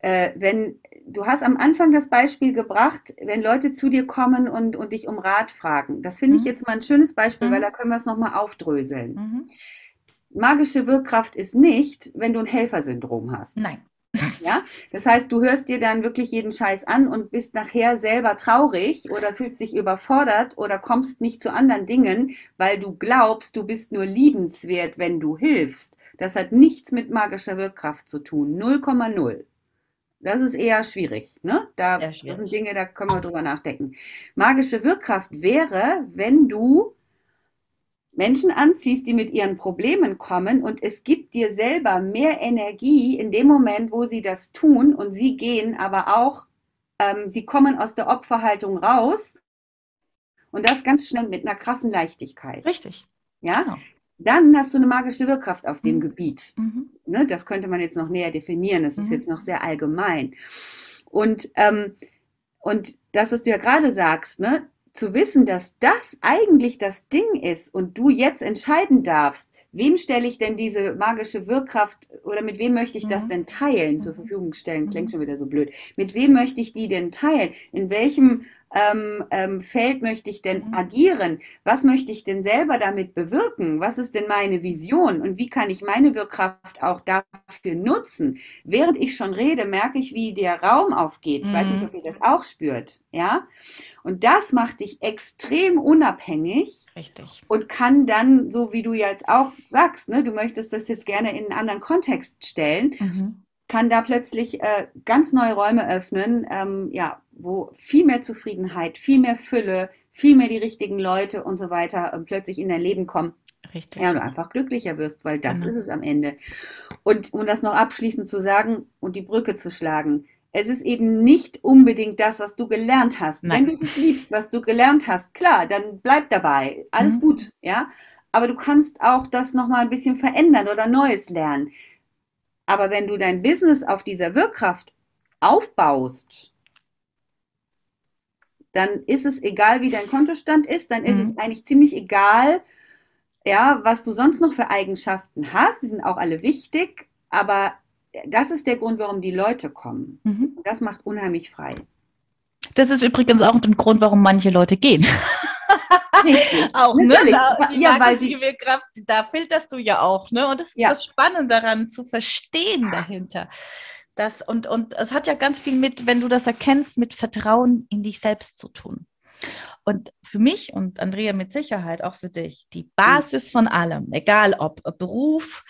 äh, wenn du hast am Anfang das Beispiel gebracht, wenn Leute zu dir kommen und, und dich um Rat fragen. Das finde mhm. ich jetzt mal ein schönes Beispiel, mhm. weil da können wir es nochmal aufdröseln. Mhm. Magische Wirkkraft ist nicht, wenn du ein Helfersyndrom hast. Nein. Ja, das heißt, du hörst dir dann wirklich jeden Scheiß an und bist nachher selber traurig oder fühlst dich überfordert oder kommst nicht zu anderen Dingen, weil du glaubst, du bist nur liebenswert, wenn du hilfst. Das hat nichts mit magischer Wirkkraft zu tun. 0,0. Das ist eher schwierig. Ne? Da. Das sind Dinge, da können wir drüber nachdenken. Magische Wirkkraft wäre, wenn du Menschen anziehst, die mit ihren Problemen kommen und es gibt dir selber mehr Energie in dem Moment, wo sie das tun und sie gehen aber auch, ähm, sie kommen aus der Opferhaltung raus und das ganz schnell mit einer krassen Leichtigkeit. Richtig. Ja, genau dann hast du eine magische Wirkkraft auf dem mhm. Gebiet. Mhm. Ne, das könnte man jetzt noch näher definieren. Das ist mhm. jetzt noch sehr allgemein. Und, ähm, und das, was du ja gerade sagst, ne, zu wissen, dass das eigentlich das Ding ist und du jetzt entscheiden darfst, wem stelle ich denn diese magische Wirkkraft oder mit wem möchte ich das mhm. denn teilen, zur mhm. Verfügung stellen, klingt mhm. schon wieder so blöd. Mit wem möchte ich die denn teilen? In welchem ähm, ähm, Feld möchte ich denn agieren? Was möchte ich denn selber damit bewirken? Was ist denn meine Vision? Und wie kann ich meine Wirkkraft auch dafür nutzen? Während ich schon rede, merke ich, wie der Raum aufgeht. Ich weiß nicht, ob ihr das auch spürt. Ja? Und das macht dich extrem unabhängig. Richtig. Und kann dann, so wie du jetzt auch sagst, ne, du möchtest das jetzt gerne in einen anderen Kontext stellen. Mhm kann da plötzlich äh, ganz neue Räume öffnen, ähm, ja, wo viel mehr Zufriedenheit, viel mehr Fülle, viel mehr die richtigen Leute und so weiter äh, plötzlich in dein Leben kommen. Richtig. Ja, du einfach glücklicher wirst, weil das Genau. ist es am Ende. Und um das noch abschließend zu sagen und die Brücke zu schlagen, es ist eben nicht unbedingt das, was du gelernt hast. Nein. Wenn du das liebst, was du gelernt hast, klar, dann bleib dabei. Alles Mhm. gut, ja. Aber du kannst auch das nochmal ein bisschen verändern oder Neues lernen. Aber wenn du dein Business auf dieser Wirkkraft aufbaust, dann ist es egal, wie dein Kontostand ist, dann ist Mhm. es eigentlich ziemlich egal, ja, was du sonst noch für Eigenschaften hast. Die sind auch alle wichtig, aber das ist der Grund, warum die Leute kommen. Mhm. Das macht unheimlich frei. Das ist übrigens auch ein Grund, warum manche Leute gehen. *laughs* Auch, ne? Da, die ja, weil sie, Wirkkraft, da filterst du ja auch, ne? Und das ist Ja. das Spannende daran, zu verstehen dahinter. Das, und, und es hat ja ganz viel mit, wenn du das erkennst, mit Vertrauen in dich selbst zu tun. Und für mich und Andrea mit Sicherheit auch für dich, die Basis von allem, egal ob Beruf,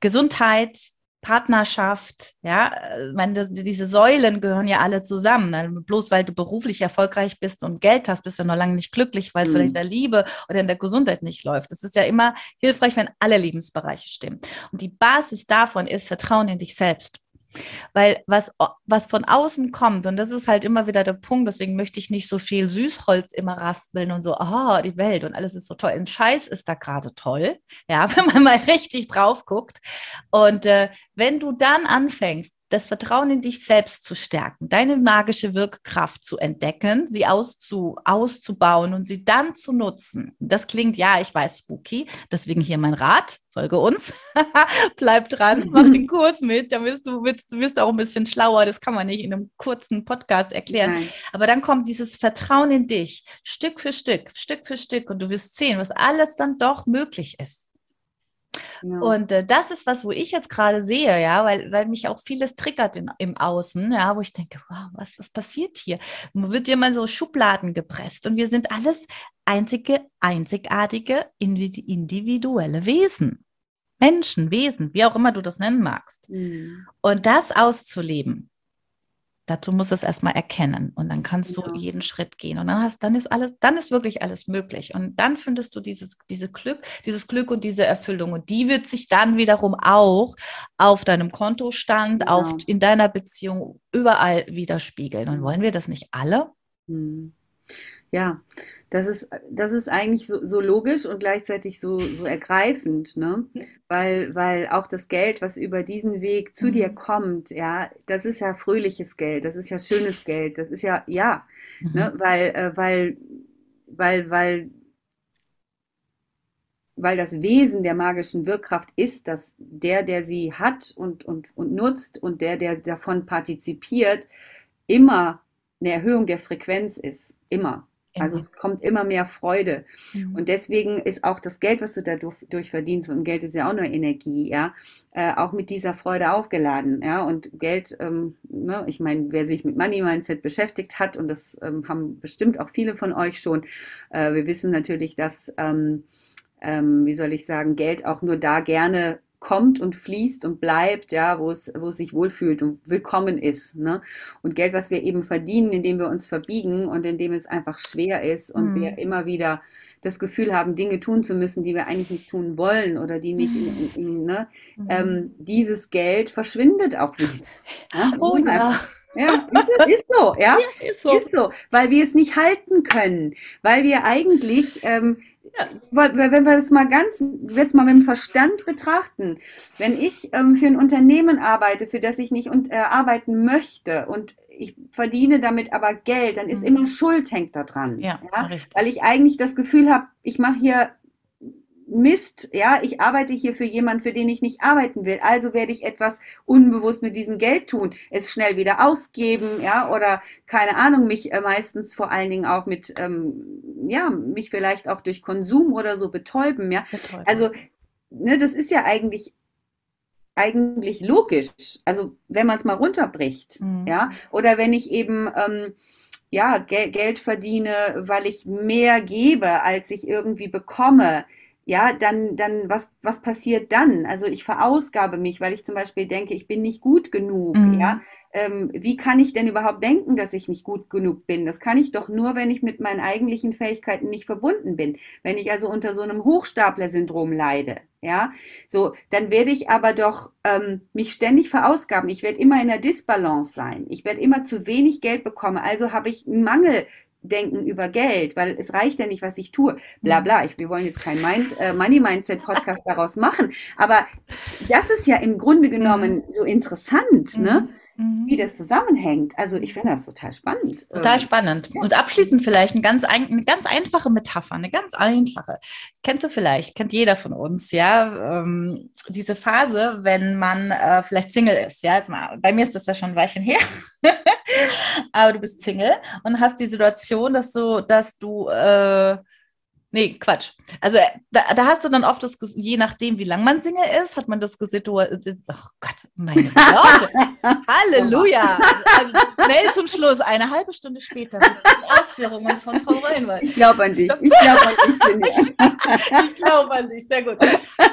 Gesundheit, Partnerschaft, ja, äh, ich meine, das- diese Säulen gehören ja alle zusammen. Ne? Bloß weil du beruflich erfolgreich bist und Geld hast, bist du noch lange nicht glücklich, weil es Mhm. vielleicht in der Liebe oder in der Gesundheit nicht läuft. Es ist ja immer hilfreich, wenn alle Lebensbereiche stimmen. Und die Basis davon ist Vertrauen in dich selbst. Weil was, was von außen kommt, und das ist halt immer wieder der Punkt, deswegen möchte ich nicht so viel Süßholz immer raspeln und so, ah, die Welt und alles ist so toll. Ein Scheiß ist da gerade toll, ja, *laughs* wenn man mal richtig drauf guckt. Und äh, wenn du dann anfängst, das Vertrauen in dich selbst zu stärken, deine magische Wirkkraft zu entdecken, sie auszu, auszubauen und sie dann zu nutzen. Das klingt, ja, ich weiß, spooky, deswegen hier mein Rat, folge uns, *laughs* bleib dran, mach den *laughs* Kurs mit, dann wirst du, wirst, wirst auch ein bisschen schlauer, das kann man nicht in einem kurzen Podcast erklären. nein. Aber dann kommt dieses Vertrauen in dich, Stück für Stück, Stück für Stück und du wirst sehen, was alles dann doch möglich ist. Ja. Und äh, das ist was, wo ich jetzt gerade sehe, ja, weil, weil mich auch vieles triggert in, im Außen, ja, wo ich denke, wow, was, was passiert hier? Man wird dir mal so Schubladen gepresst und wir sind alles einzige, einzigartige, individu- individuelle Wesen. Menschen, Wesen, wie auch immer du das nennen magst. Mhm. Und das auszuleben, dazu musst du es erstmal erkennen und dann kannst du Genau. jeden Schritt gehen und dann hast, dann ist alles, dann ist wirklich alles möglich und dann findest du dieses, diese Glück, dieses Glück und diese Erfüllung und die wird sich dann wiederum auch auf deinem Kontostand, Genau. auf, in deiner Beziehung überall widerspiegeln. Und wollen wir das nicht alle? Mhm. Ja, das ist, das ist eigentlich so, so logisch und gleichzeitig so, so ergreifend, ne? Weil, weil auch das Geld, was über diesen Weg zu Mhm. dir kommt, ja, das ist ja fröhliches Geld, das ist ja schönes Geld, das ist ja, ja, ne? Weil, äh, weil, weil, weil, weil das Wesen der magischen Wirkkraft ist, dass der, der sie hat und, und, und nutzt und der, der davon partizipiert, immer eine Erhöhung der Frequenz ist. Immer. Also es kommt immer mehr Freude. Mhm. Und deswegen ist auch das Geld, was du dadurch durch verdienst, und Geld ist ja auch nur Energie, ja, äh, auch mit dieser Freude aufgeladen, ja. Und Geld, ähm, ne, ich meine, wer sich mit Money Mindset beschäftigt hat, und das ähm, haben bestimmt auch viele von euch schon, äh, wir wissen natürlich, dass, ähm, ähm, wie soll ich sagen, Geld auch nur da gerne kommt und fließt und bleibt, ja, wo es, wo es sich wohlfühlt und willkommen ist. Ne? Und Geld, was wir eben verdienen, indem wir uns verbiegen und indem es einfach schwer ist und Mhm. wir immer wieder das Gefühl haben, Dinge tun zu müssen, die wir eigentlich nicht tun wollen oder die nicht in, in, in ne? Mhm. ähm, dieses Geld verschwindet auch nicht. *laughs* Ja, oh ja, ja, ist, ist so, *laughs* ja. ist so. Ist so, weil wir es nicht halten können, weil wir eigentlich, ähm, Ja. weil- wenn wir es mal ganz, jetzt mal mit dem Verstand betrachten, wenn ich ähm, für ein Unternehmen arbeite, für das ich nicht und, äh, arbeiten möchte und ich verdiene damit aber Geld, dann ist Mhm. immer Schuld hängt da dran. Ja, ja? Weil ich eigentlich das Gefühl habe, ich mache hier Mist, ja, ich arbeite hier für jemanden, für den ich nicht arbeiten will. Also werde ich etwas unbewusst mit diesem Geld tun, es schnell wieder ausgeben, ja, oder keine Ahnung, mich äh, meistens vor allen Dingen auch mit, ähm, ja, mich vielleicht auch durch Konsum oder so betäuben, ja. Betäubend. Also, ne, das ist ja eigentlich eigentlich logisch. Also, wenn man es mal runterbricht, Mhm. ja, oder wenn ich eben ähm, ja, Gel Geld verdiene, weil ich mehr gebe, als ich irgendwie bekomme, ja, dann, dann, was, was passiert dann? Also ich verausgabe mich, weil ich zum Beispiel denke, ich bin nicht gut genug, Mhm. ja. ähm, wie kann ich denn überhaupt denken, dass ich nicht gut genug bin? Das kann ich doch nur, wenn ich mit meinen eigentlichen Fähigkeiten nicht verbunden bin. Wenn ich also unter so einem Hochstapler-Syndrom leide, ja, so, dann werde ich aber doch ähm, mich ständig verausgaben. Ich werde immer in der Disbalance sein. Ich werde immer zu wenig Geld bekommen. Also habe ich einen Mangel denken über Geld, weil es reicht ja nicht, was ich tue. Bla bla. Ich, wir wollen jetzt kein Mind, äh, Money Mindset Podcast daraus machen. Aber das ist ja im Grunde genommen mhm. so interessant, ne? Mhm. Wie das zusammenhängt. Also ich finde das total spannend. Total ähm, spannend. Ja. Und abschließend vielleicht ein ganz ein, eine ganz einfache Metapher, eine ganz einfache. Kennst du vielleicht, kennt jeder von uns, ja, ähm, diese Phase, wenn man äh, vielleicht Single ist, ja, mal, bei mir ist das ja schon ein Weilchen her, *laughs* aber du bist Single und hast die Situation, dass du, dass du äh, Nee, Quatsch. Also da, da, hast du dann oft das, je nachdem, wie lang man Single ist, hat man das Situation. Oh Gott, meine *laughs* Worte. Halleluja. Also schnell zum Schluss, eine halbe Stunde später, Ausführungen von Frau Reinwald. Ich glaube an dich. Ich glaube an dich. *laughs* ich glaube an dich, sehr gut.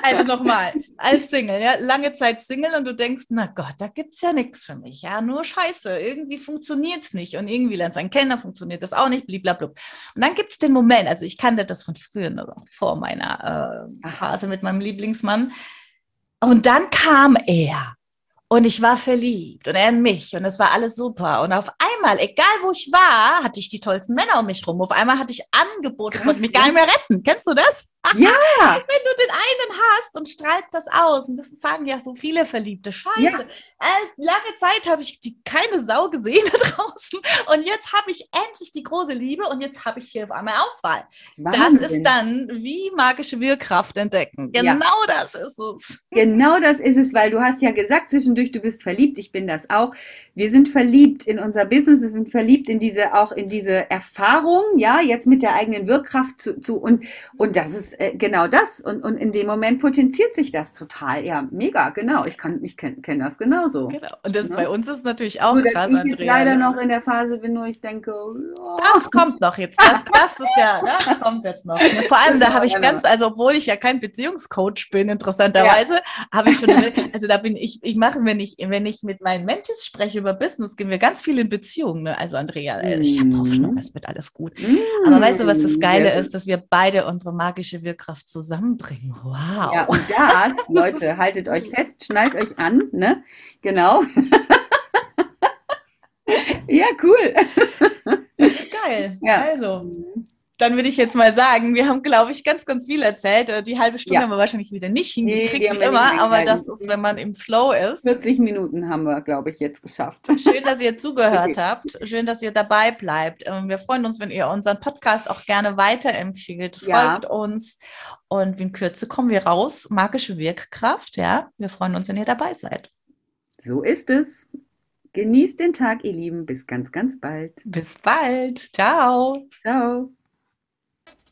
Also nochmal, als Single, ja, lange Zeit Single und du denkst, na Gott, da gibt es ja nichts für mich. Ja, nur Scheiße. Irgendwie funktioniert es nicht. Und irgendwie lernst du einen kennen, funktioniert das auch nicht, blablabla. Und dann gibt es den Moment, also ich kannte das von früher, also vor meiner äh, Phase mit meinem Lieblingsmann. Und dann kam er. Und ich war verliebt und er in mich und es war alles super. Und auf einmal, egal wo ich war, hatte ich die tollsten Männer um mich rum. Auf einmal hatte ich Angebote, konnte mich gar nicht mehr retten. Kennst du das? *laughs* Ja. Wenn du den einen hast und strahlst das aus, und das sagen ja so viele Verliebte, scheiße. Ja. Äh, lange Zeit habe ich die, keine Sau gesehen da draußen und jetzt habe ich endlich die große Liebe und jetzt habe ich hier auf einmal Auswahl. Wahnsinn. Das ist dann wie magische Wirkkraft entdecken. Genau ja. das ist es. Genau das ist es, weil du hast ja gesagt zwischendurch, du bist verliebt, ich bin das auch. Wir sind verliebt in unser Business, wir sind verliebt in diese, auch in diese Erfahrung, ja, jetzt mit der eigenen Wirkkraft zu, zu und, und das ist äh, genau das. Und, und in dem Moment potenziert sich das total. Ja, mega, genau. Ich kann, ich kenne kenn das genauso. Genau. Und das ja. bei uns ist natürlich auch Nur, krass, dass ich Andrea. leider ne? noch in der Phase bin, wo ich denke, oh. das kommt noch jetzt. Das, das ist ja, das kommt jetzt noch. *laughs* Vor allem, da habe ich ganz, also obwohl ich ja kein Beziehungscoach bin, interessanterweise, ja. habe ich schon, *laughs* also da bin ich, ich mache, wenn ich, wenn ich mit meinen Mentis spreche über Business, gehen wir ganz viel in Beziehungen. Ne? Also Andrea, mm. ich habe Hoffnung, es wird alles gut. Mm. Aber weißt du, was das Geile ist, dass wir beide unsere magische Wirkkraft zusammenbringen. Wow. Ja, und das, Leute, *laughs* haltet euch fest, schnallt euch an, ne? Genau. *laughs* ja, cool. Geil. Ja. Also dann würde ich jetzt mal sagen, wir haben, glaube ich, ganz, ganz viel erzählt. Äh, die halbe Stunde ja. haben wir wahrscheinlich wieder nicht hingekriegt, nee, wie immer, aber das ist, wenn man im Flow ist. 40 Minuten haben wir, glaube ich, jetzt geschafft. Schön, dass ihr *laughs* zugehört okay. habt. Schön, dass ihr dabei bleibt. Ähm, wir freuen uns, wenn ihr unseren Podcast auch gerne weiterempfiehlt. Folgt ja. uns. Und in Kürze kommen wir raus. Magische Wirkkraft, ja. Wir freuen uns, wenn ihr dabei seid. So ist es. Genießt den Tag, ihr Lieben. Bis ganz, ganz bald. Bis bald. Ciao. Ciao.